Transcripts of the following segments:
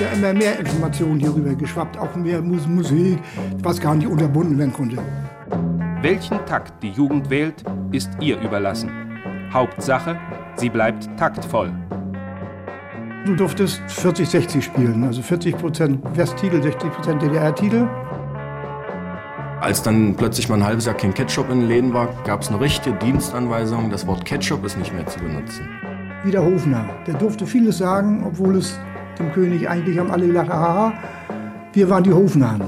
ist ja immer mehr Information hierüber geschwappt, auch mehr Musik, was gar nicht unterbunden werden konnte. Welchen Takt die Jugend wählt, ist ihr überlassen. Hauptsache, sie bleibt taktvoll. Du durftest 40-60 spielen, also 40% Westtitel, 60% DDR-Titel. Als dann plötzlich mal ein halbes Jahr kein Ketchup in den Läden war, gab es eine richtige Dienstanweisung, das Wort Ketchup ist nicht mehr zu benutzen. Wie der Hofner, der durfte vieles sagen, obwohl es dem König eigentlich haben alle gedacht, aha, wir waren die Hofnahen.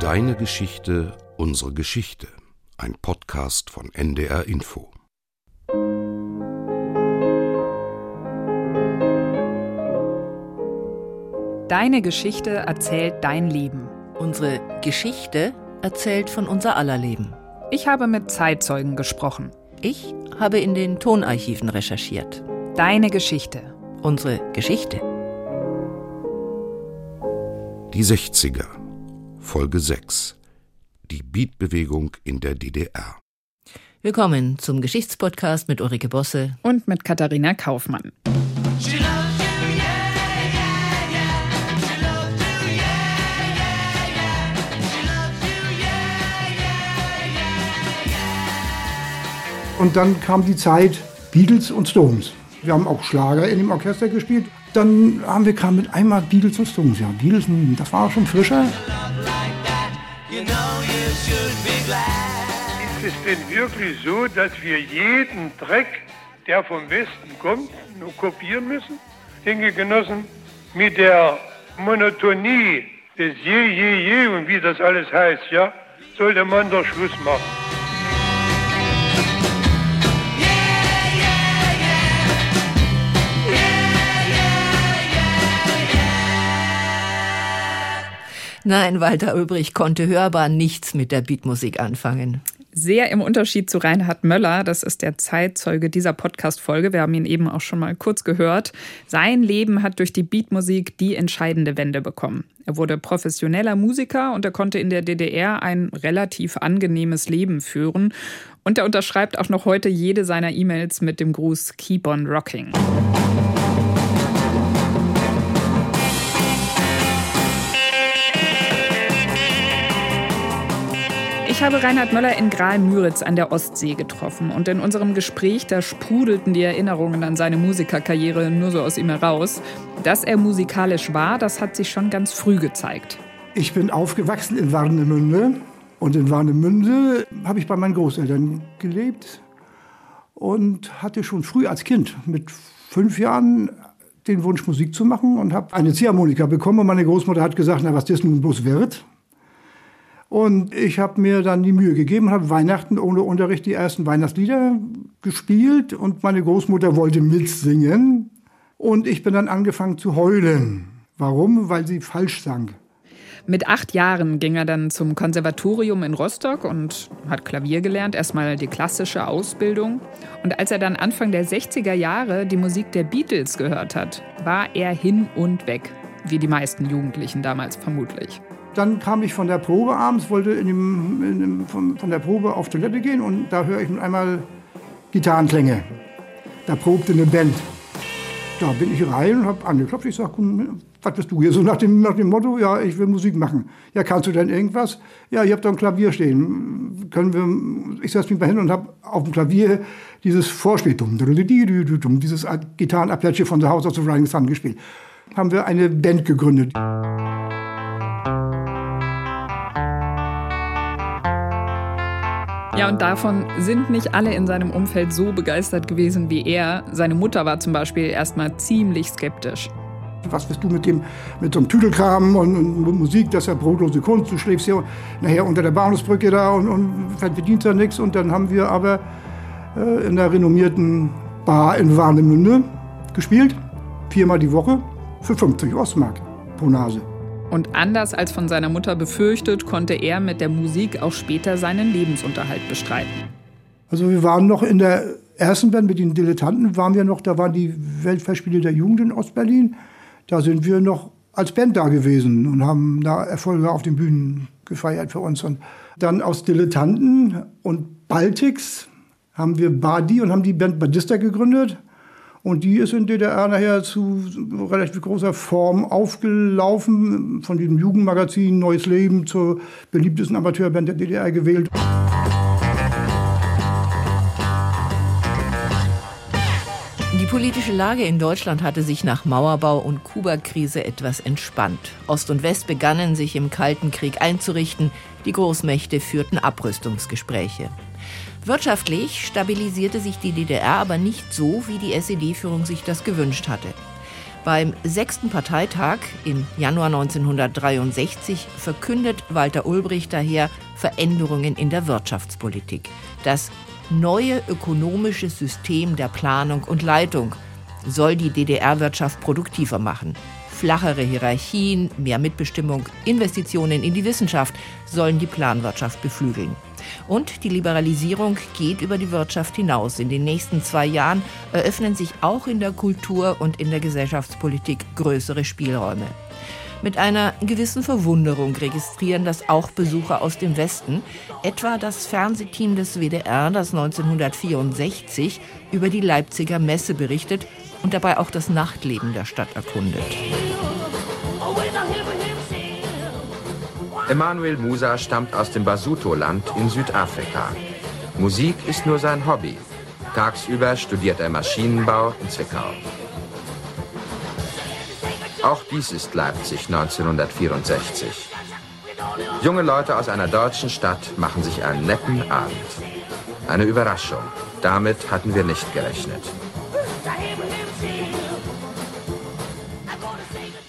Deine Geschichte, unsere Geschichte. Ein Podcast von NDR Info. Deine Geschichte erzählt dein Leben. Unsere Geschichte erzählt von unser aller Leben. Ich habe mit Zeitzeugen gesprochen. Ich habe in den Tonarchiven recherchiert. Deine Geschichte. Unsere Geschichte. Die 60er. Folge 6. Die Beatbewegung in der DDR. Willkommen zum Geschichtspodcast mit Ulrike Bosse und mit Katharina Kaufmann. Und dann kam die Zeit Beatles und Stones. Wir haben auch Schlager in dem Orchester gespielt. Dann haben wir kam mit einmal Beatles und Stones. Ja, Beatles, das war schon frischer. Ist es denn wirklich so, dass wir jeden Dreck, der vom Westen kommt, nur kopieren müssen? Denke Genossen, mit der Monotonie des Je, Je, Je und wie das alles heißt, ja, sollte man doch Schluss machen. Nein, Walter Ulbrich konnte hörbar nichts mit der Beatmusik anfangen. Sehr im Unterschied zu Reinhard Möller, das ist der Zeitzeuge dieser Podcast-Folge. Wir haben ihn eben auch schon mal kurz gehört. Sein Leben hat durch die Beatmusik die entscheidende Wende bekommen. Er wurde professioneller Musiker und er konnte in der DDR ein relativ angenehmes Leben führen. Und er unterschreibt auch noch heute jede seiner E-Mails mit dem Gruß Keep on Rocking. Ich habe Reinhard Möller in Graal-Müritz an der Ostsee getroffen und in unserem Gespräch, da sprudelten die Erinnerungen an seine Musikerkarriere nur so aus ihm heraus. Dass er musikalisch war, das hat sich schon ganz früh gezeigt. Ich bin aufgewachsen in Warnemünde und in Warnemünde habe ich bei meinen Großeltern gelebt und hatte schon früh als Kind mit fünf Jahren den Wunsch, Musik zu machen und habe eine Ziehharmonika bekommen. Und meine Großmutter hat gesagt, na, was das nun bloß wird. Und ich habe mir dann die Mühe gegeben, habe Weihnachten ohne Unterricht die ersten Weihnachtslieder gespielt und meine Großmutter wollte mitsingen. Und ich bin dann angefangen zu heulen. Warum? Weil sie falsch sang. Mit acht Jahren ging er dann zum Konservatorium in Rostock und hat Klavier gelernt, erstmal die klassische Ausbildung. Und als er dann Anfang der 60er Jahre die Musik der Beatles gehört hat, war er hin und weg, wie die meisten Jugendlichen damals vermutlich. Dann kam ich von der Probe abends, wollte in dem, in dem, von, von, der Probe auf Toilette gehen und da höre ich mit einmal Gitarrenklänge. Da probte eine Band. Da bin ich rein und habe angeklopft. Ich sage, was bist du hier? So nach dem, nach dem Motto, ja, ich will Musik machen. Ja, kannst du denn irgendwas? Ja, ich habe da ein Klavier stehen. Können wir, ich setze mich mal hin und habe auf dem Klavier dieses Vorspiel, dieses Gitarrenabplätsche von The House of the Rising Sun gespielt. Haben wir eine Band gegründet. Ja, und davon sind nicht alle in seinem Umfeld so begeistert gewesen wie er. Seine Mutter war zum Beispiel erstmal ziemlich skeptisch. Was bist du mit dem mit so einem Tüdelkram und, und Musik, das ist ja brotlose Kunst. Du schläfst hier nachher unter der Bahnhofsbrücke da und, und verdienst da nichts. Und dann haben wir aber äh, in der renommierten Bar in Warnemünde gespielt, viermal die Woche für 50 Ostmark pro Nase. Und anders als von seiner Mutter befürchtet, konnte er mit der Musik auch später seinen Lebensunterhalt bestreiten. Also wir waren noch in der ersten Band mit den Dilettanten, waren wir noch, da waren die Weltfestspiele der Jugend in Ostberlin. Da sind wir noch als Band da gewesen und haben da Erfolge auf den Bühnen gefeiert für uns. Und dann aus Dilettanten und Baltics haben wir Badi und haben die Band Badista gegründet. Und die ist in DDR nachher zu relativ großer Form aufgelaufen, von diesem Jugendmagazin Neues Leben zur beliebtesten Amateurband der DDR gewählt. Die politische Lage in Deutschland hatte sich nach Mauerbau und Kuba-Krise etwas entspannt. Ost und West begannen sich im Kalten Krieg einzurichten, die Großmächte führten Abrüstungsgespräche. Wirtschaftlich stabilisierte sich die DDR aber nicht so, wie die SED-Führung sich das gewünscht hatte. Beim sechsten Parteitag im Januar 1963 verkündet Walter Ulbricht daher Veränderungen in der Wirtschaftspolitik. Das neue ökonomische System der Planung und Leitung soll die DDR-Wirtschaft produktiver machen. Flachere Hierarchien, mehr Mitbestimmung, Investitionen in die Wissenschaft sollen die Planwirtschaft beflügeln. Und die Liberalisierung geht über die Wirtschaft hinaus. In den nächsten zwei Jahren eröffnen sich auch in der Kultur und in der Gesellschaftspolitik größere Spielräume. Mit einer gewissen Verwunderung registrieren das auch Besucher aus dem Westen, etwa das Fernsehteam des WDR, das 1964 über die Leipziger Messe berichtet und dabei auch das Nachtleben der Stadt erkundet. Emanuel Musa stammt aus dem Basuto-Land in Südafrika. Musik ist nur sein Hobby. Tagsüber studiert er Maschinenbau in Zwickau. Auch dies ist Leipzig 1964. Junge Leute aus einer deutschen Stadt machen sich einen netten Abend. Eine Überraschung. Damit hatten wir nicht gerechnet.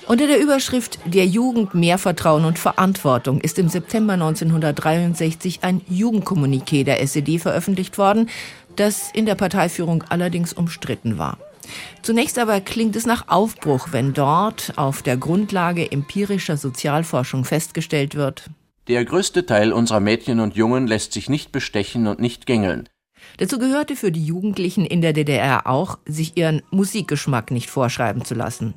Unter der Überschrift Der Jugend mehr Vertrauen und Verantwortung ist im September 1963 ein Jugendkommuniqué der SED veröffentlicht worden, das in der Parteiführung allerdings umstritten war. Zunächst aber klingt es nach Aufbruch, wenn dort auf der Grundlage empirischer Sozialforschung festgestellt wird, der größte Teil unserer Mädchen und Jungen lässt sich nicht bestechen und nicht gängeln. Dazu gehörte für die Jugendlichen in der DDR auch, sich ihren Musikgeschmack nicht vorschreiben zu lassen.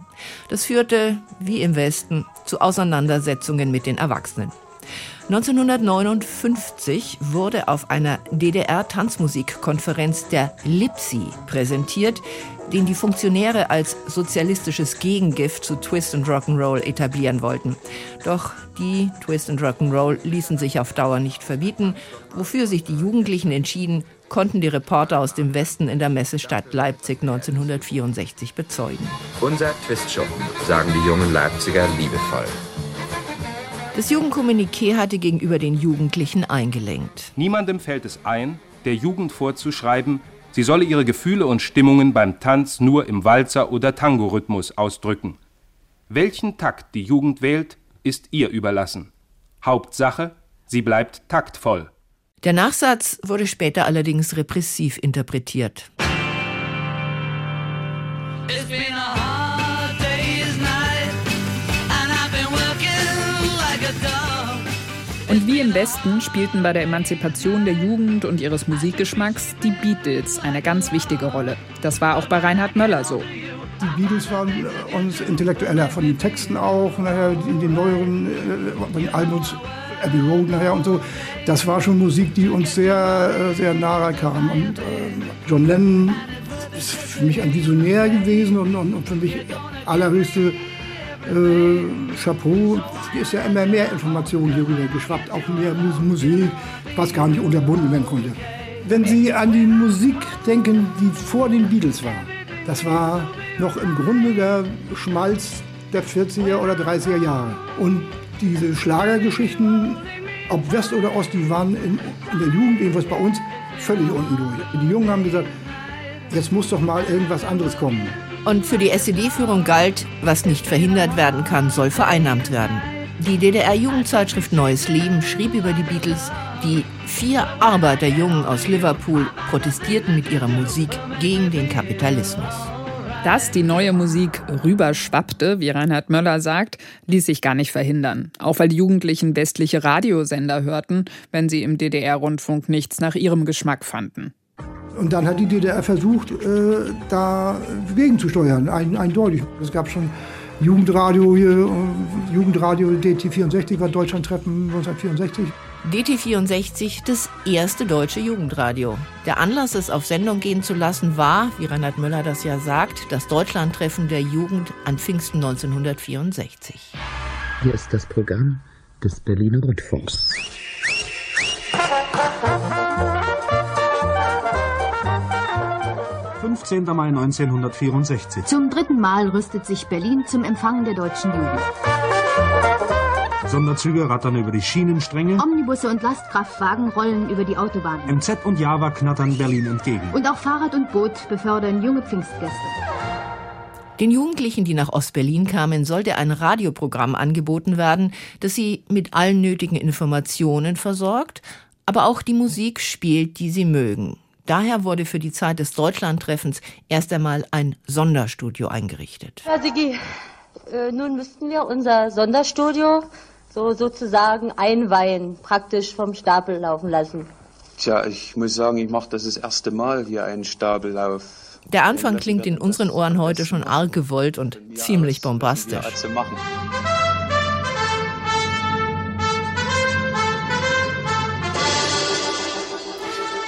Das führte, wie im Westen, zu Auseinandersetzungen mit den Erwachsenen. 1959 wurde auf einer DDR-Tanzmusikkonferenz der Lipsi präsentiert, den die Funktionäre als sozialistisches Gegengift zu Twist and Rock'n'Roll etablieren wollten. Doch die Twist and Rock'n'Roll ließen sich auf Dauer nicht verbieten, wofür sich die Jugendlichen entschieden, konnten die Reporter aus dem Westen in der Messestadt Leipzig 1964 bezeugen. Unser Twistschuppen, sagen die jungen Leipziger liebevoll. Das Jugendkommuniqué hatte gegenüber den Jugendlichen eingelenkt. Niemandem fällt es ein, der Jugend vorzuschreiben, sie solle ihre Gefühle und Stimmungen beim Tanz nur im Walzer- oder Tango-Rhythmus ausdrücken. Welchen Takt die Jugend wählt, ist ihr überlassen. Hauptsache, sie bleibt taktvoll. Der Nachsatz wurde später allerdings repressiv interpretiert. Und wie im Westen spielten bei der Emanzipation der Jugend und ihres Musikgeschmacks die Beatles eine ganz wichtige Rolle. Das war auch bei Reinhard Möller so. Die Beatles waren uns intellektueller, von den Texten auch, nachher in den neueren äh, Albums Abbey Road nachher und so. Das war schon Musik, die uns sehr, äh, sehr nahe kam. Und äh, John Lennon ist für mich ein Visionär gewesen und, und, und für mich allerhöchste äh, Chapeau. Es ist ja immer mehr Informationen hierüber geschwappt, auch mehr Musik, was gar nicht unterbunden werden konnte. Wenn Sie an die Musik denken, die vor den Beatles war, das war noch im Grunde der Schmalz der 40er oder 30er Jahre. Und diese Schlagergeschichten, ob West oder Ost, die waren in, in der Jugend, jedenfalls bei uns, völlig unten durch. Die Jungen haben gesagt, jetzt muss doch mal irgendwas anderes kommen. Und für die SED-Führung galt, was nicht verhindert werden kann, soll vereinnahmt werden. Die DDR-Jugendzeitschrift Neues Leben schrieb über die Beatles, die vier Arbeiterjungen aus Liverpool protestierten mit ihrer Musik gegen den Kapitalismus. Dass die neue Musik rüberschwappte, wie Reinhard Möller sagt, ließ sich gar nicht verhindern. Auch weil die Jugendlichen westliche Radiosender hörten, wenn sie im DDR-Rundfunk nichts nach ihrem Geschmack fanden. Und dann hat die DDR versucht, äh, da gegenzusteuern, ein, eindeutig. Es gab schon Jugendradio hier, äh, Jugendradio DT64 war Deutschlandtreffen 1964. DT64 das erste deutsche Jugendradio. Der Anlass, es auf Sendung gehen zu lassen, war, wie Reinhard Möller das ja sagt, das Deutschlandtreffen der Jugend an Pfingsten 1964. Hier ist das Programm des Berliner Rundfunks. »15. Mai 1964. Zum dritten Mal rüstet sich Berlin zum Empfang der deutschen Jugend. Sonderzüge rattern über die Schienenstränge. Omnibusse und Lastkraftwagen rollen über die Autobahn. MZ und Java knattern Berlin entgegen. Und auch Fahrrad und Boot befördern junge Pfingstgäste. Den Jugendlichen, die nach Ostberlin kamen, sollte ein Radioprogramm angeboten werden, das sie mit allen nötigen Informationen versorgt, aber auch die Musik spielt, die sie mögen. Daher wurde für die Zeit des Deutschlandtreffens erst einmal ein Sonderstudio eingerichtet. Herr Sigi, äh, nun müssten wir unser Sonderstudio so sozusagen einweihen, praktisch vom Stapel laufen lassen. Tja, ich muss sagen, ich mache das das erste Mal hier einen Stapellauf. Der Anfang klingt in unseren Ohren heute schon arg gewollt und ziemlich bombastisch.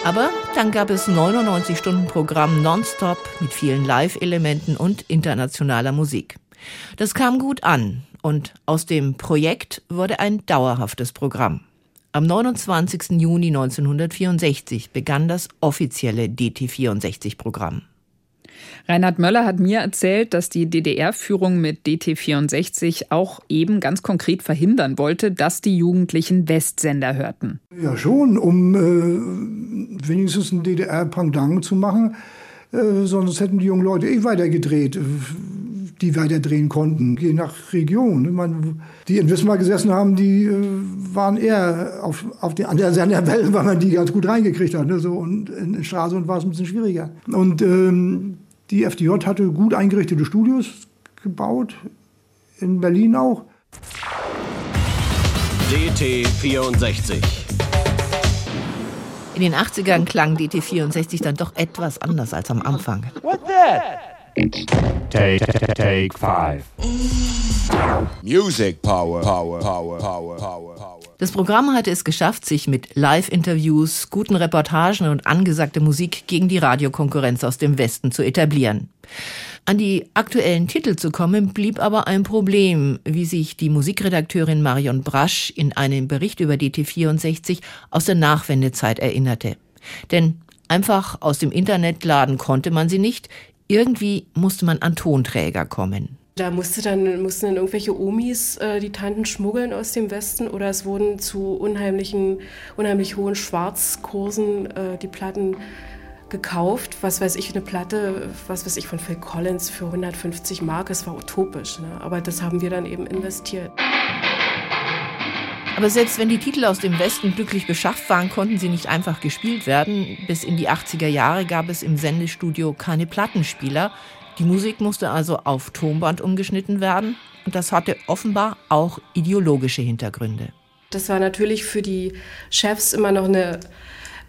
Aber dann gab es 99 Stunden Programm nonstop mit vielen Live-Elementen und internationaler Musik. Das kam gut an und aus dem Projekt wurde ein dauerhaftes Programm. Am 29. Juni 1964 begann das offizielle DT64-Programm. Reinhard Möller hat mir erzählt, dass die DDR-Führung mit DT64 auch eben ganz konkret verhindern wollte, dass die Jugendlichen Westsender hörten. Ja, schon, um äh, wenigstens ein DDR-Pendant zu machen. Äh, sonst hätten die jungen Leute eh weitergedreht die weiter drehen konnten, je nach Region. Man, die in Wismar gesessen haben, die äh, waren eher auf, auf die, an der Welt, weil man die ganz gut reingekriegt hat. Ne? So, und in, in Stralsund war es ein bisschen schwieriger. Und ähm, die FDJ hatte gut eingerichtete Studios gebaut, in Berlin auch. DT 64 in den 80ern klang DT64 dann doch etwas anders als am Anfang. What's that? Take, take five. Music power, power, power, power, power. Das Programm hatte es geschafft, sich mit Live-Interviews, guten Reportagen und angesagter Musik gegen die Radiokonkurrenz aus dem Westen zu etablieren. An die aktuellen Titel zu kommen, blieb aber ein Problem, wie sich die Musikredakteurin Marion Brasch in einem Bericht über DT64 aus der Nachwendezeit erinnerte. Denn einfach aus dem Internet laden konnte man sie nicht, irgendwie musste man an Tonträger kommen. Da musste dann, mussten dann irgendwelche Omis äh, die Tanten schmuggeln aus dem Westen oder es wurden zu unheimlichen, unheimlich hohen Schwarzkursen äh, die Platten gekauft. Was weiß ich, eine Platte, was weiß ich, von Phil Collins für 150 Mark. Es war utopisch, ne? aber das haben wir dann eben investiert. Aber selbst wenn die Titel aus dem Westen glücklich beschafft waren, konnten sie nicht einfach gespielt werden. Bis in die 80er Jahre gab es im Sendestudio keine Plattenspieler. Die Musik musste also auf Tonband umgeschnitten werden. Und das hatte offenbar auch ideologische Hintergründe. Das war natürlich für die Chefs immer noch eine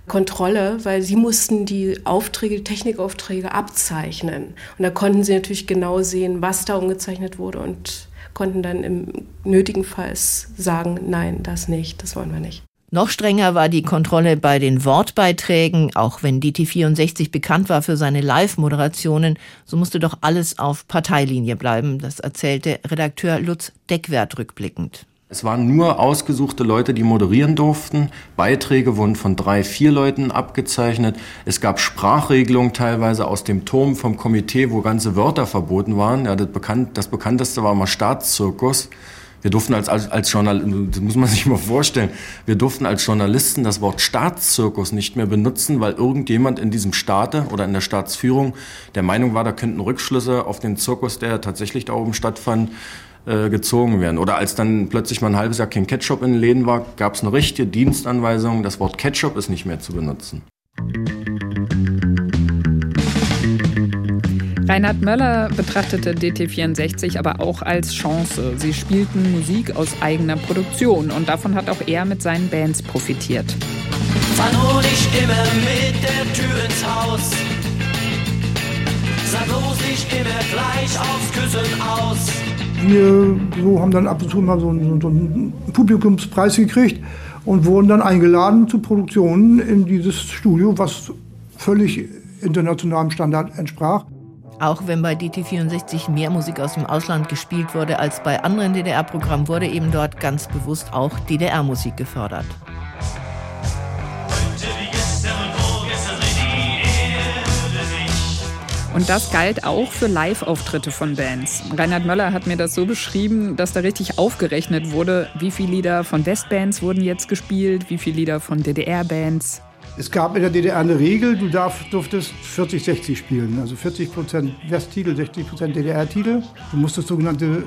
Kontrolle, weil sie mussten die Aufträge, die Technikaufträge abzeichnen. Und da konnten sie natürlich genau sehen, was da umgezeichnet wurde und konnten dann im nötigen Fall sagen, nein, das nicht, das wollen wir nicht. Noch strenger war die Kontrolle bei den Wortbeiträgen. Auch wenn DT64 bekannt war für seine Live-Moderationen, so musste doch alles auf Parteilinie bleiben. Das erzählte Redakteur Lutz Deckwert rückblickend. Es waren nur ausgesuchte Leute, die moderieren durften. Beiträge wurden von drei, vier Leuten abgezeichnet. Es gab Sprachregelungen teilweise aus dem Turm vom Komitee, wo ganze Wörter verboten waren. Ja, das, bekannt, das bekannteste war immer Staatszirkus. Wir durften als, als, als Journalisten, das muss man sich mal vorstellen, wir durften als Journalisten das Wort Staatszirkus nicht mehr benutzen, weil irgendjemand in diesem Staate oder in der Staatsführung der Meinung war, da könnten Rückschlüsse auf den Zirkus, der tatsächlich da oben stattfand, äh, gezogen werden. Oder als dann plötzlich mal ein halbes Jahr kein Ketchup in den Läden war, gab es eine richtige Dienstanweisung, das Wort Ketchup ist nicht mehr zu benutzen. Reinhard Möller betrachtete DT64 aber auch als Chance. Sie spielten Musik aus eigener Produktion und davon hat auch er mit seinen Bands profitiert. Fahr nur nicht immer mit der Tür ins Haus. Sag bloß nicht immer gleich aufs Küssen aus wir so haben dann ab und zu mal so, so, so einen Publikumspreis gekriegt. und wurden dann eingeladen zu Produktionen in dieses Studio, was völlig internationalem Standard entsprach. Auch wenn bei DT64 mehr Musik aus dem Ausland gespielt wurde als bei anderen DDR-Programmen, wurde eben dort ganz bewusst auch DDR-Musik gefördert. Und das galt auch für Live-Auftritte von Bands. Reinhard Möller hat mir das so beschrieben, dass da richtig aufgerechnet wurde, wie viele Lieder von Westbands wurden jetzt gespielt, wie viele Lieder von DDR-Bands. Es gab in der DDR eine Regel, du darf, durftest 40-60 spielen. Also 40% Westtitel, 60% DDR-Titel. Du musstest sogenannte,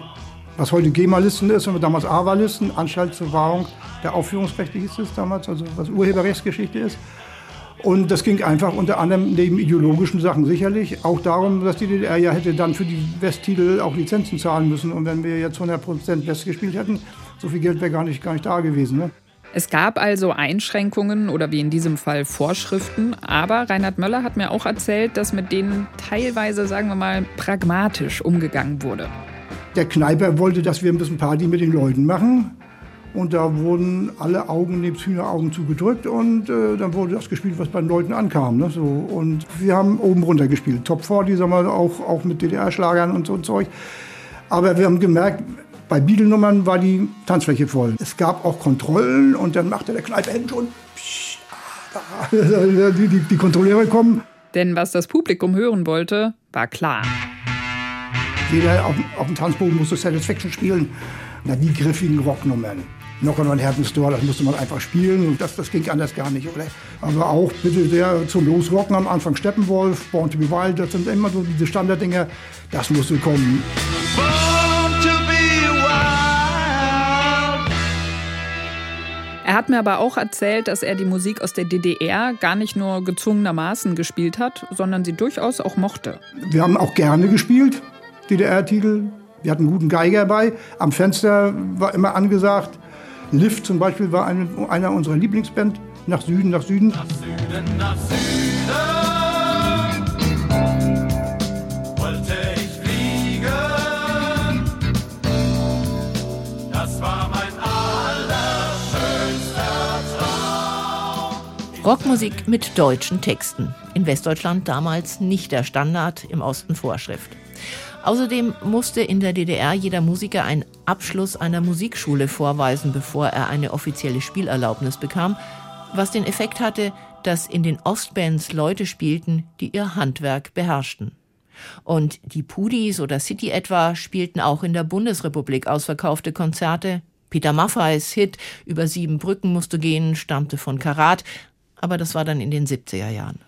was heute GEMA-Listen ist, aber damals AWA-Listen, Anstalt zur Wahrung der Aufführungsrechte hieß es damals, also was Urheberrechtsgeschichte ist. Und das ging einfach unter anderem neben ideologischen Sachen sicherlich auch darum, dass die DDR ja hätte dann für die Westtitel auch Lizenzen zahlen müssen. Und wenn wir jetzt 100% West gespielt hätten, so viel Geld wäre gar nicht, gar nicht da gewesen. Ne? Es gab also Einschränkungen oder wie in diesem Fall Vorschriften, aber Reinhard Möller hat mir auch erzählt, dass mit denen teilweise, sagen wir mal, pragmatisch umgegangen wurde. Der Kneiper wollte, dass wir ein bisschen Party mit den Leuten machen. Und da wurden alle Augen nebst Hühneraugen zugedrückt und äh, dann wurde das gespielt, was bei den Leuten ankam. Ne? So, und wir haben oben runter gespielt. Top 40, sagen wir, auch, auch mit DDR-Schlagern und so Zeug. Aber wir haben gemerkt, bei Beatle-Nummern war die Tanzfläche voll. Es gab auch Kontrollen und dann machte der Kneipe schon. Psch, ah, die, die, die Kontrolleure kommen. Denn was das Publikum hören wollte, war klar. Jeder auf, auf dem Tanzboden musste Satisfaction spielen. Na, die griffigen Rocknummern. Noch einmal ein Heaven's Door, das musste man einfach spielen und das, das ging anders gar nicht. Oder? Aber auch bitte sehr zum Losrocken am Anfang Steppenwolf, Born to be Wild, das sind immer so diese Standarddinger, das musste kommen. Er hat mir aber auch erzählt, dass er die Musik aus der DDR gar nicht nur gezwungenermaßen gespielt hat, sondern sie durchaus auch mochte. Wir haben auch gerne gespielt, DDR-Titel. Wir hatten einen guten Geiger bei. Am Fenster war immer angesagt. Lift zum Beispiel war eine, einer unserer Lieblingsband. Nach Süden, nach Süden. Nach Süden, nach Süden. Rockmusik mit deutschen Texten. In Westdeutschland damals nicht der Standard, im Osten Vorschrift. Außerdem musste in der DDR jeder Musiker einen Abschluss einer Musikschule vorweisen, bevor er eine offizielle Spielerlaubnis bekam, was den Effekt hatte, dass in den Ostbands Leute spielten, die ihr Handwerk beherrschten. Und die Pudis oder City etwa spielten auch in der Bundesrepublik ausverkaufte Konzerte. Peter Maffeis Hit Über sieben Brücken musst du gehen stammte von Karat, aber das war dann in den 70er Jahren.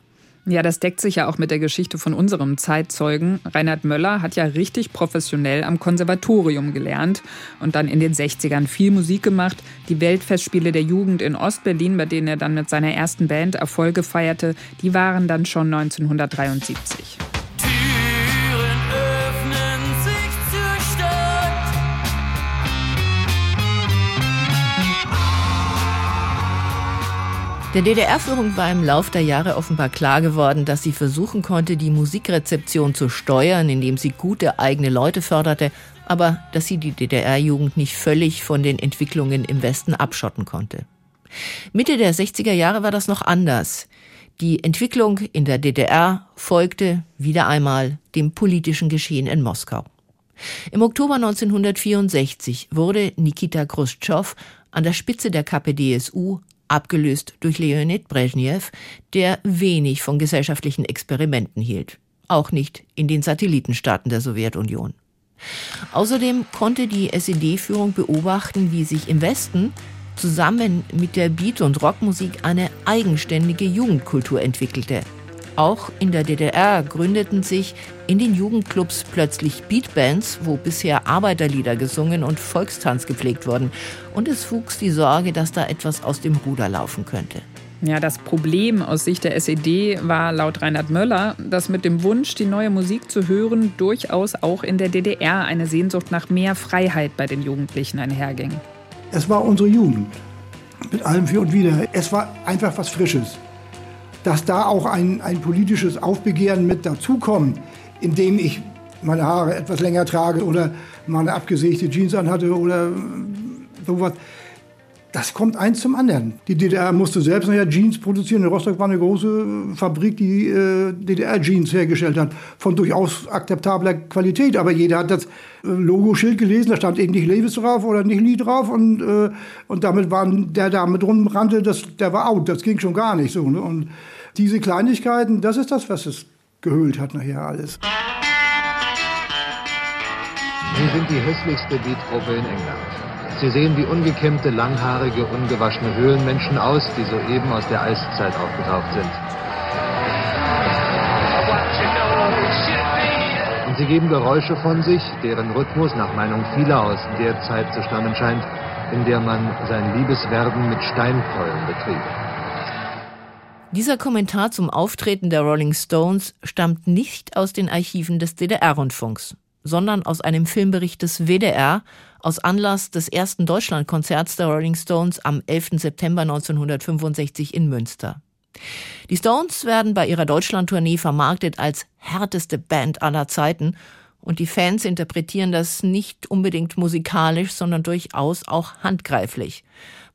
Ja, das deckt sich ja auch mit der Geschichte von unserem Zeitzeugen. Reinhard Möller hat ja richtig professionell am Konservatorium gelernt und dann in den 60ern viel Musik gemacht. Die Weltfestspiele der Jugend in Ostberlin, bei denen er dann mit seiner ersten Band Erfolge feierte, die waren dann schon 1973. Der DDR-Führung war im Lauf der Jahre offenbar klar geworden, dass sie versuchen konnte, die Musikrezeption zu steuern, indem sie gute eigene Leute förderte, aber dass sie die DDR-Jugend nicht völlig von den Entwicklungen im Westen abschotten konnte. Mitte der 60er Jahre war das noch anders. Die Entwicklung in der DDR folgte wieder einmal dem politischen Geschehen in Moskau. Im Oktober 1964 wurde Nikita Khrushchev an der Spitze der KPDSU abgelöst durch Leonid Brezhnev, der wenig von gesellschaftlichen Experimenten hielt, auch nicht in den Satellitenstaaten der Sowjetunion. Außerdem konnte die SED-Führung beobachten, wie sich im Westen zusammen mit der Beat- und Rockmusik eine eigenständige Jugendkultur entwickelte, auch in der DDR gründeten sich in den Jugendclubs plötzlich Beatbands, wo bisher Arbeiterlieder gesungen und Volkstanz gepflegt wurden. Und es wuchs die Sorge, dass da etwas aus dem Ruder laufen könnte. Ja, das Problem aus Sicht der SED war laut Reinhard Möller, dass mit dem Wunsch, die neue Musik zu hören, durchaus auch in der DDR eine Sehnsucht nach mehr Freiheit bei den Jugendlichen einherging. Es war unsere Jugend. Mit allem für und wider. Es war einfach was Frisches dass da auch ein, ein politisches Aufbegehren mit dazukommt, indem ich meine Haare etwas länger trage oder mal abgesägte Jeans anhatte oder sowas. das kommt eins zum anderen. Die DDR musste selbst nachher Jeans produzieren. In Rostock war eine große Fabrik, die äh, DDR-Jeans hergestellt hat, von durchaus akzeptabler Qualität. Aber jeder hat das äh, Logoschild gelesen, da stand eben nicht Levis drauf oder nicht Lee drauf. Und, äh, und damit war der da mit rumrannte, das, der war out. Das ging schon gar nicht so. Ne? Und diese Kleinigkeiten, das ist das, was es gehüllt hat nachher alles. Sie sind die hässlichste Beatgruppe in England. Sie sehen wie ungekämmte, langhaarige, ungewaschene Höhlenmenschen aus, die soeben aus der Eiszeit aufgetaucht sind. Und sie geben Geräusche von sich, deren Rhythmus nach Meinung vieler aus der Zeit zu stammen scheint, in der man sein Liebeswerden mit Steinkeulen betrieb. Dieser Kommentar zum Auftreten der Rolling Stones stammt nicht aus den Archiven des DDR-Rundfunks, sondern aus einem Filmbericht des WDR aus Anlass des ersten Deutschlandkonzerts der Rolling Stones am 11. September 1965 in Münster. Die Stones werden bei ihrer Deutschlandtournee vermarktet als härteste Band aller Zeiten und die Fans interpretieren das nicht unbedingt musikalisch, sondern durchaus auch handgreiflich.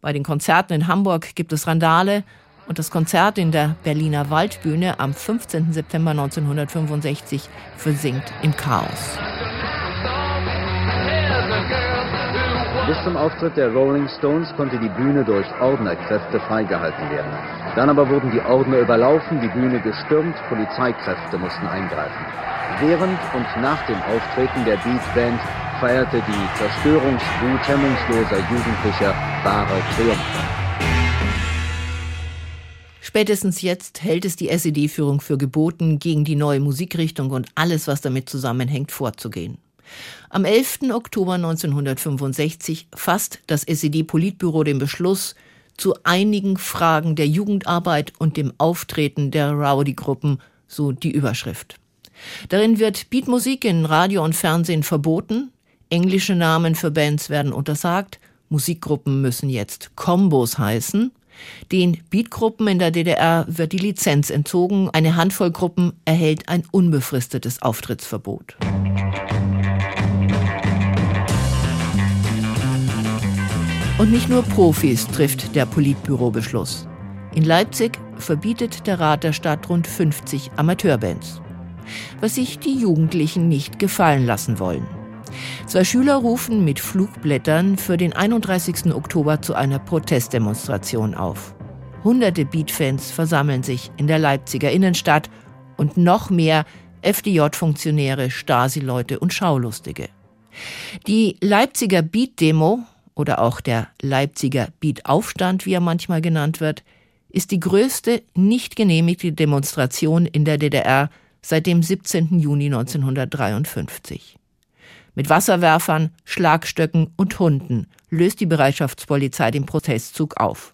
Bei den Konzerten in Hamburg gibt es Randale und das Konzert in der Berliner Waldbühne am 15. September 1965 versinkt im Chaos. Bis zum Auftritt der Rolling Stones konnte die Bühne durch Ordnerkräfte freigehalten werden. Dann aber wurden die Ordner überlaufen, die Bühne gestürmt, Polizeikräfte mussten eingreifen. Während und nach dem Auftreten der Beatband feierte die Zerstörungswut hemmungsloser Jugendlicher wahre Triumphe. Spätestens jetzt hält es die SED-Führung für geboten, gegen die neue Musikrichtung und alles, was damit zusammenhängt, vorzugehen. Am 11. Oktober 1965 fasst das SED-Politbüro den Beschluss, zu einigen Fragen der Jugendarbeit und dem Auftreten der Rowdy-Gruppen, so die Überschrift. Darin wird Beatmusik in Radio und Fernsehen verboten, englische Namen für Bands werden untersagt, Musikgruppen müssen jetzt Kombos heißen, den Beatgruppen in der DDR wird die Lizenz entzogen, eine Handvoll Gruppen erhält ein unbefristetes Auftrittsverbot. Und nicht nur Profis trifft der Politbürobeschluss. In Leipzig verbietet der Rat der Stadt rund 50 Amateurbands. Was sich die Jugendlichen nicht gefallen lassen wollen. Zwei Schüler rufen mit Flugblättern für den 31. Oktober zu einer Protestdemonstration auf. Hunderte Beat-Fans versammeln sich in der Leipziger Innenstadt und noch mehr FDJ-Funktionäre, Stasi-Leute und Schaulustige. Die Leipziger Beat-Demo oder auch der Leipziger Beat-Aufstand, wie er manchmal genannt wird, ist die größte nicht genehmigte Demonstration in der DDR seit dem 17. Juni 1953. Mit Wasserwerfern, Schlagstöcken und Hunden löst die Bereitschaftspolizei den Protestzug auf.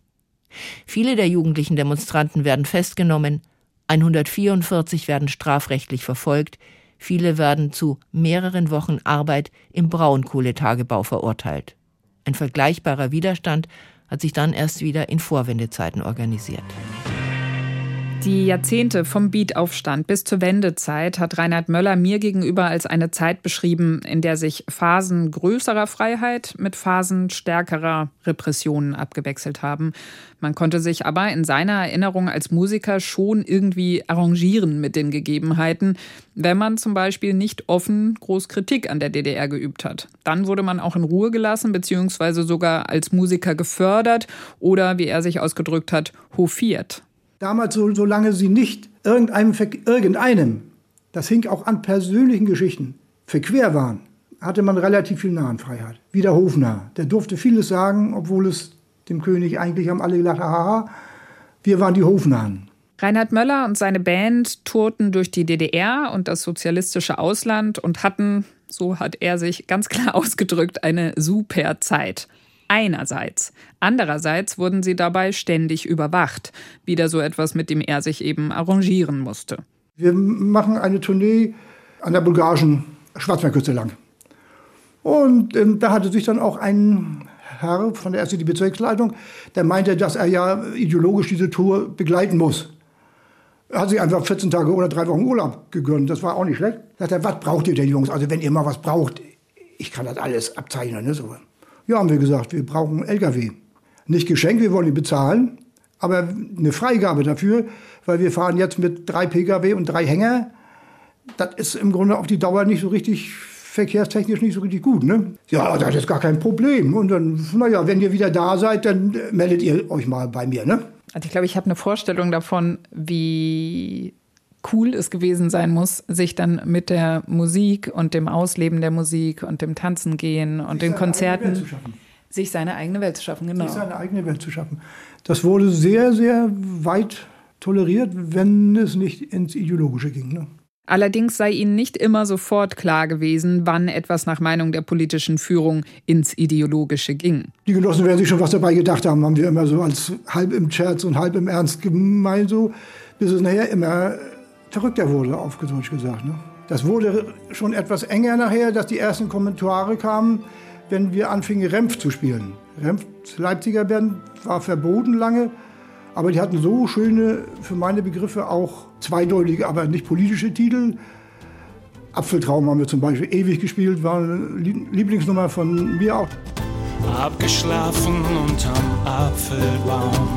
Viele der jugendlichen Demonstranten werden festgenommen, 144 werden strafrechtlich verfolgt, viele werden zu mehreren Wochen Arbeit im Braunkohletagebau verurteilt. Ein vergleichbarer Widerstand hat sich dann erst wieder in Vorwendezeiten organisiert. Die Jahrzehnte vom Beat-Aufstand bis zur Wendezeit hat Reinhard Möller mir gegenüber als eine Zeit beschrieben, in der sich Phasen größerer Freiheit mit Phasen stärkerer Repressionen abgewechselt haben. Man konnte sich aber in seiner Erinnerung als Musiker schon irgendwie arrangieren mit den Gegebenheiten, wenn man zum Beispiel nicht offen groß Kritik an der DDR geübt hat. Dann wurde man auch in Ruhe gelassen, beziehungsweise sogar als Musiker gefördert oder, wie er sich ausgedrückt hat, hofiert. Damals, so, solange sie nicht irgendeinem, irgendeinem, das hing auch an persönlichen Geschichten, verquer waren, hatte man relativ viel Nahenfreiheit. Wie der Hofnarr. Der durfte vieles sagen, obwohl es dem König eigentlich haben alle gedacht, haha, wir waren die Hofnahen. Reinhard Möller und seine Band tourten durch die DDR und das sozialistische Ausland und hatten, so hat er sich ganz klar ausgedrückt, eine super Zeit einerseits. Andererseits wurden sie dabei ständig überwacht. Wieder so etwas, mit dem er sich eben arrangieren musste. Wir machen eine Tournee an der bulgarischen Schwarzmeerküste lang. Und ähm, da hatte sich dann auch ein Herr von der SED-Bezirksleitung, der meinte, dass er ja ideologisch diese Tour begleiten muss. Er hat sich einfach 14 Tage oder drei Wochen Urlaub gegönnt. Das war auch nicht schlecht. Er, was braucht ihr denn, Jungs? Also wenn ihr mal was braucht, ich kann das alles abzeichnen. Ne? So. Ja, haben wir gesagt, wir brauchen LKW. Nicht geschenkt, wir wollen ihn bezahlen, aber eine Freigabe dafür, weil wir fahren jetzt mit drei Pkw und drei Hänger. Das ist im Grunde auf die Dauer nicht so richtig verkehrstechnisch nicht so richtig gut, ne? Ja, das ist gar kein Problem. Und dann, naja, wenn ihr wieder da seid, dann meldet ihr euch mal bei mir, ne? Also ich glaube, ich habe eine Vorstellung davon, wie cool es gewesen sein muss, sich dann mit der Musik und dem Ausleben der Musik und dem Tanzen gehen und den Konzerten sich seine eigene Welt zu schaffen, genau. Sich seine eigene Welt zu schaffen. Das wurde sehr, sehr weit toleriert, wenn es nicht ins Ideologische ging. Ne? Allerdings sei ihnen nicht immer sofort klar gewesen, wann etwas nach Meinung der politischen Führung ins Ideologische ging. Die Genossen werden sich schon was dabei gedacht haben, haben wir immer so als halb im Scherz und halb im Ernst gemeint, so, bis es nachher immer verrückter wurde, auf Deutsch gesagt. Ne? Das wurde schon etwas enger nachher, dass die ersten Kommentare kamen, wenn wir anfingen, Rempf zu spielen. Rempf, Leipziger Band, war verboten lange, aber die hatten so schöne, für meine Begriffe auch zweideutige, aber nicht politische Titel. Apfeltraum haben wir zum Beispiel ewig gespielt, war eine Lieblingsnummer von mir auch. Abgeschlafen unterm Apfelbaum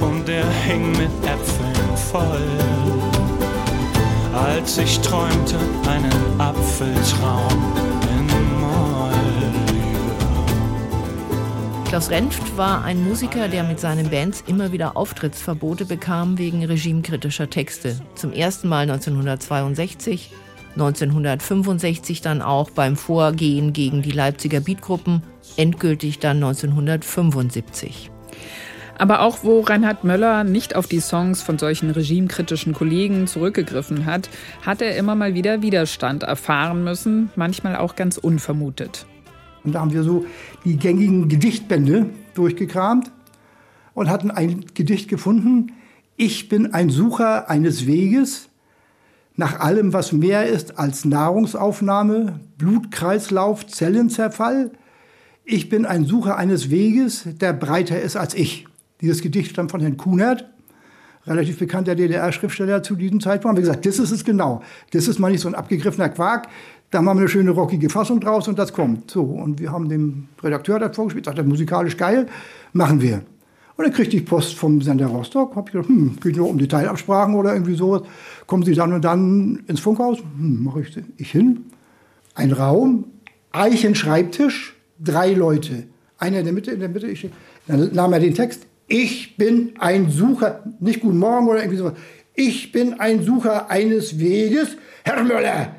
und der hing mit Äpfeln voll als ich träumte einen Apfeltraum in Moll. Klaus Renft war ein Musiker, der mit seinen Bands immer wieder Auftrittsverbote bekam wegen regimekritischer Texte. Zum ersten Mal 1962, 1965 dann auch beim Vorgehen gegen die Leipziger Beatgruppen, endgültig dann 1975. Aber auch wo Reinhard Möller nicht auf die Songs von solchen regimekritischen Kollegen zurückgegriffen hat, hat er immer mal wieder Widerstand erfahren müssen, manchmal auch ganz unvermutet. Und da haben wir so die gängigen Gedichtbände durchgekramt und hatten ein Gedicht gefunden. Ich bin ein Sucher eines Weges nach allem, was mehr ist als Nahrungsaufnahme, Blutkreislauf, Zellenzerfall. Ich bin ein Sucher eines Weges, der breiter ist als ich. Dieses Gedicht stammt von Herrn Kunert, relativ bekannter DDR-Schriftsteller zu diesem Zeitpunkt. Haben gesagt, das ist es genau. Das ist mal nicht so ein abgegriffener Quark. Da machen wir eine schöne rockige Fassung draus und das kommt. So, und wir haben dem Redakteur das vorgespielt, sagt er, musikalisch geil, machen wir. Und dann kriegte ich Post vom Sender Rostock. Hab ich gedacht, hm, geht nur um Detailabsprachen oder irgendwie sowas. Kommen Sie dann und dann ins Funkhaus? Hm, mache ich, ich hin. Ein Raum, Eichenschreibtisch, drei Leute. Einer in der Mitte, in der Mitte. Ich, dann nahm er den Text ich bin ein Sucher, nicht Guten Morgen oder irgendwie sowas. Ich bin ein Sucher eines Weges. Herr Möller,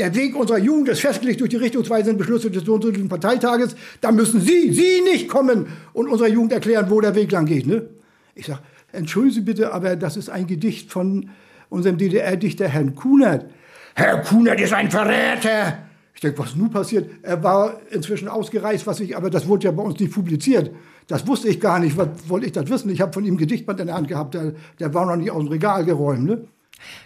der Weg unserer Jugend ist festgelegt durch die richtungsweisenden Beschlüsse des Sozialistischen Parteitages. Da müssen Sie, Sie nicht kommen und unserer Jugend erklären, wo der Weg lang geht. Ne? Ich sage, entschuldigen Sie bitte, aber das ist ein Gedicht von unserem DDR-Dichter Herrn Kunert. Herr Kunert ist ein Verräter. Ich denke, was nun passiert? Er war inzwischen ausgereist, was ich, aber das wurde ja bei uns nicht publiziert. Das wusste ich gar nicht. Was wollte ich das wissen? Ich habe von ihm Gedichtband in der Hand gehabt. Der, der war noch nicht aus dem Regal geräumt. Ne?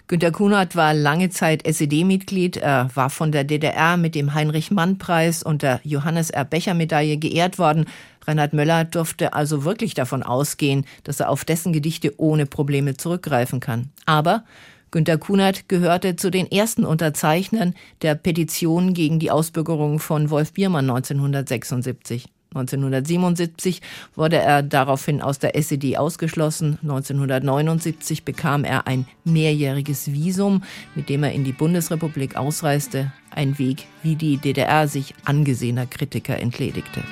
Günter Kunert war lange Zeit SED-Mitglied. Er war von der DDR mit dem Heinrich-Mann-Preis und der Johannes R. Becher-Medaille geehrt worden. Reinhard Möller durfte also wirklich davon ausgehen, dass er auf dessen Gedichte ohne Probleme zurückgreifen kann. Aber Günter Kunert gehörte zu den ersten Unterzeichnern der Petition gegen die Ausbürgerung von Wolf Biermann 1976. 1977 wurde er daraufhin aus der SED ausgeschlossen. 1979 bekam er ein mehrjähriges Visum, mit dem er in die Bundesrepublik ausreiste. Ein Weg, wie die DDR sich angesehener Kritiker entledigte.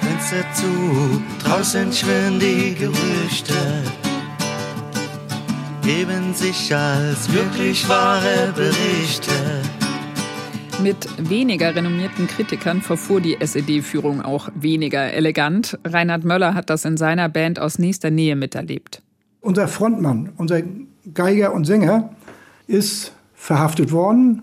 Fenster zu, draußen schwirren die Gerüchte, geben sich als wirklich wahre Berichte. Mit weniger renommierten Kritikern verfuhr die SED-Führung auch weniger elegant. Reinhard Möller hat das in seiner Band aus nächster Nähe miterlebt. Unser Frontmann, unser Geiger und Sänger, ist verhaftet worden,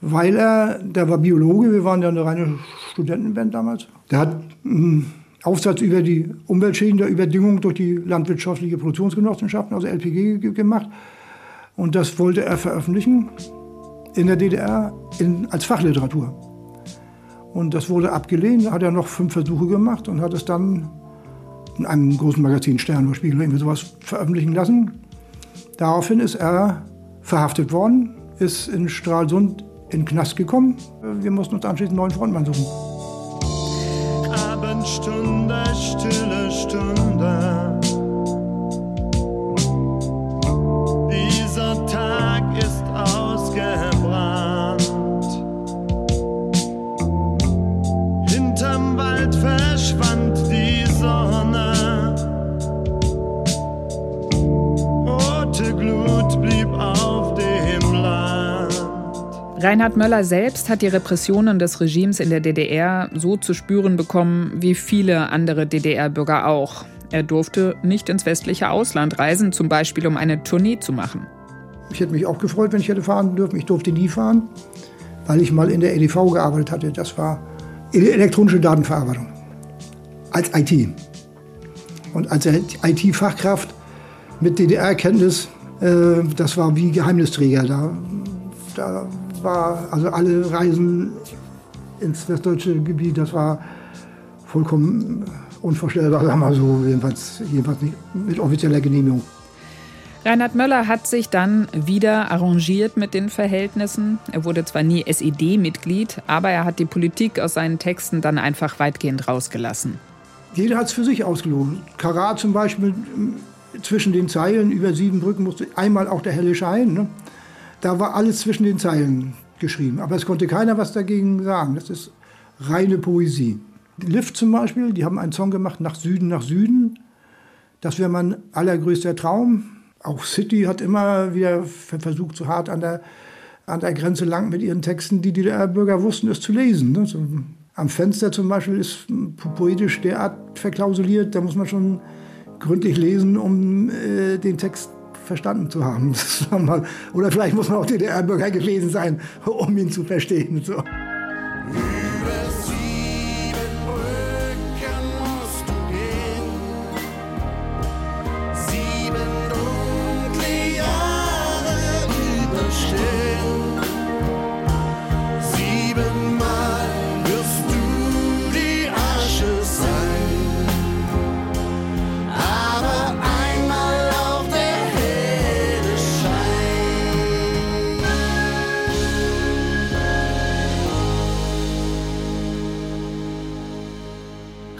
weil er, der war Biologe, wir waren ja eine reine Studentenband damals, der hat einen Aufsatz über die Umweltschäden der Überdüngung durch die landwirtschaftliche Produktionsgenossenschaften, also LPG, gemacht. Und das wollte er veröffentlichen in der DDR in, als Fachliteratur. Und das wurde abgelehnt, da hat er noch fünf Versuche gemacht und hat es dann in einem großen Magazin Stern oder Spiegel irgendwie sowas veröffentlichen lassen. Daraufhin ist er verhaftet worden, ist in Stralsund in den Knast gekommen. Wir mussten uns anschließend einen neuen Frontmann suchen. Aber Stunde, stille Stunde. Reinhard Möller selbst hat die Repressionen des Regimes in der DDR so zu spüren bekommen wie viele andere DDR-Bürger auch. Er durfte nicht ins westliche Ausland reisen, zum Beispiel um eine Tournee zu machen. Ich hätte mich auch gefreut, wenn ich hätte fahren dürfen. Ich durfte nie fahren, weil ich mal in der EDV gearbeitet hatte. Das war elektronische Datenverarbeitung. Als IT. Und als IT-Fachkraft mit DDR-Kenntnis, äh, das war wie Geheimnisträger. Da, da war also alle Reisen ins westdeutsche Gebiet, das war vollkommen unvorstellbar, sagen wir so, jedenfalls, jedenfalls nicht mit offizieller Genehmigung. Reinhard Möller hat sich dann wieder arrangiert mit den Verhältnissen. Er wurde zwar nie SED-Mitglied, aber er hat die Politik aus seinen Texten dann einfach weitgehend rausgelassen. Jeder hat es für sich ausgelogen. Karat zum Beispiel zwischen den Zeilen über sieben Brücken musste einmal auch der helle Schein. Ne? Da war alles zwischen den Zeilen geschrieben. Aber es konnte keiner was dagegen sagen. Das ist reine Poesie. Lift zum Beispiel, die haben einen Song gemacht, Nach Süden, nach Süden. Das wäre mein allergrößter Traum. Auch City hat immer wieder versucht, so hart an der, an der Grenze lang mit ihren Texten, die die Bürger wussten, es zu lesen. Ne? So, am Fenster zum Beispiel ist poetisch derart verklausuliert, da muss man schon gründlich lesen, um äh, den Text verstanden zu haben. Oder vielleicht muss man auch DDR-Bürger gewesen sein, um ihn zu verstehen. So.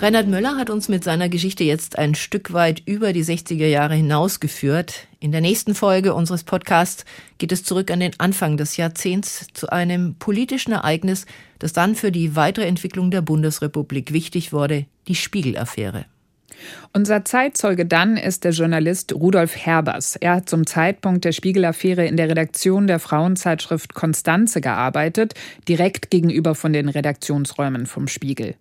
Reinhard Möller hat uns mit seiner Geschichte jetzt ein Stück weit über die 60er Jahre hinausgeführt. In der nächsten Folge unseres Podcasts geht es zurück an den Anfang des Jahrzehnts zu einem politischen Ereignis, das dann für die weitere Entwicklung der Bundesrepublik wichtig wurde, die Spiegel-Affäre. Unser Zeitzeuge dann ist der Journalist Rudolf Herbers. Er hat zum Zeitpunkt der Spiegel-Affäre in der Redaktion der Frauenzeitschrift Konstanze gearbeitet, direkt gegenüber von den Redaktionsräumen vom Spiegel.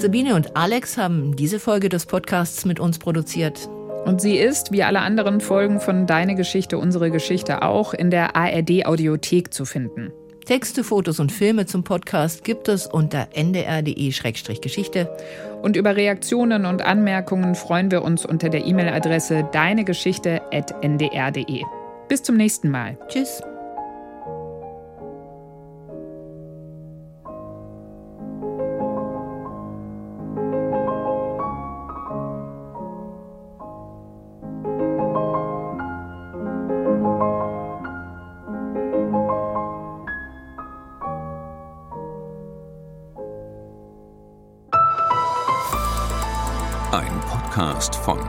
Sabine und Alex haben diese Folge des Podcasts mit uns produziert. Und sie ist, wie alle anderen Folgen von Deine Geschichte, unsere Geschichte auch, in der ARD Audiothek zu finden. Texte, Fotos und Filme zum Podcast gibt es unter ndr.de-geschichte. Und über Reaktionen und Anmerkungen freuen wir uns unter der E-Mail-Adresse deinegeschichte.ndr.de. Bis zum nächsten Mal. Tschüss. NDR Info.